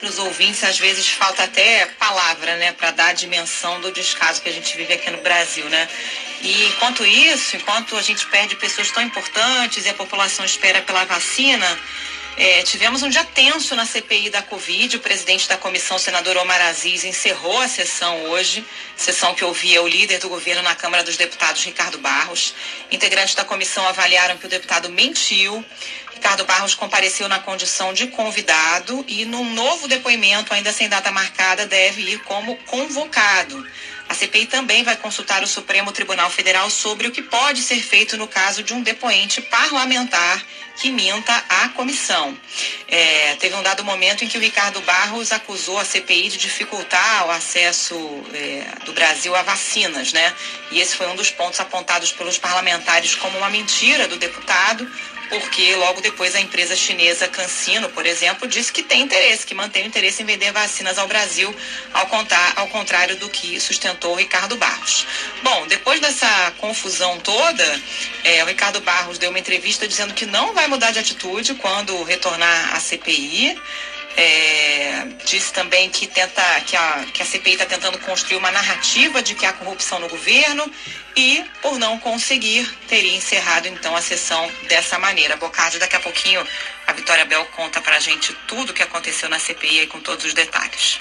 Para os ouvintes, às vezes falta até palavra, né, para dar a dimensão do descaso que a gente vive aqui no Brasil, né? E enquanto isso, enquanto a gente perde pessoas tão importantes e a população espera pela vacina, é, tivemos um dia tenso na CPI da Covid. O presidente da comissão, senador Omar Aziz, encerrou a sessão hoje, sessão que ouvia o líder do governo na Câmara dos Deputados, Ricardo Barros. Integrantes da comissão avaliaram que o deputado mentiu. Ricardo Barros compareceu na condição de convidado e, num novo depoimento, ainda sem data marcada, deve ir como convocado. A CPI também vai consultar o Supremo Tribunal Federal sobre o que pode ser feito no caso de um depoente parlamentar que minta à comissão. É, teve um dado momento em que o Ricardo Barros acusou a CPI de dificultar o acesso é, do Brasil a vacinas, né? E esse foi um dos pontos apontados pelos parlamentares como uma mentira do deputado, porque logo depois a empresa chinesa CanSino, por exemplo, disse que tem interesse, que mantém interesse em vender vacinas ao Brasil, ao, contar, ao contrário do que sustentou o Ricardo Barros. Bom, depois dessa confusão toda, é, o Ricardo Barros deu uma entrevista dizendo que não vai mudar de atitude quando retornar à CPI. É, disse também que, tenta, que, a, que a CPI está tentando construir uma narrativa de que há corrupção no governo e, por não conseguir, teria encerrado então a sessão dessa maneira. Bocardi, daqui a pouquinho a Vitória Bel conta para a gente tudo o que aconteceu na CPI com todos os detalhes.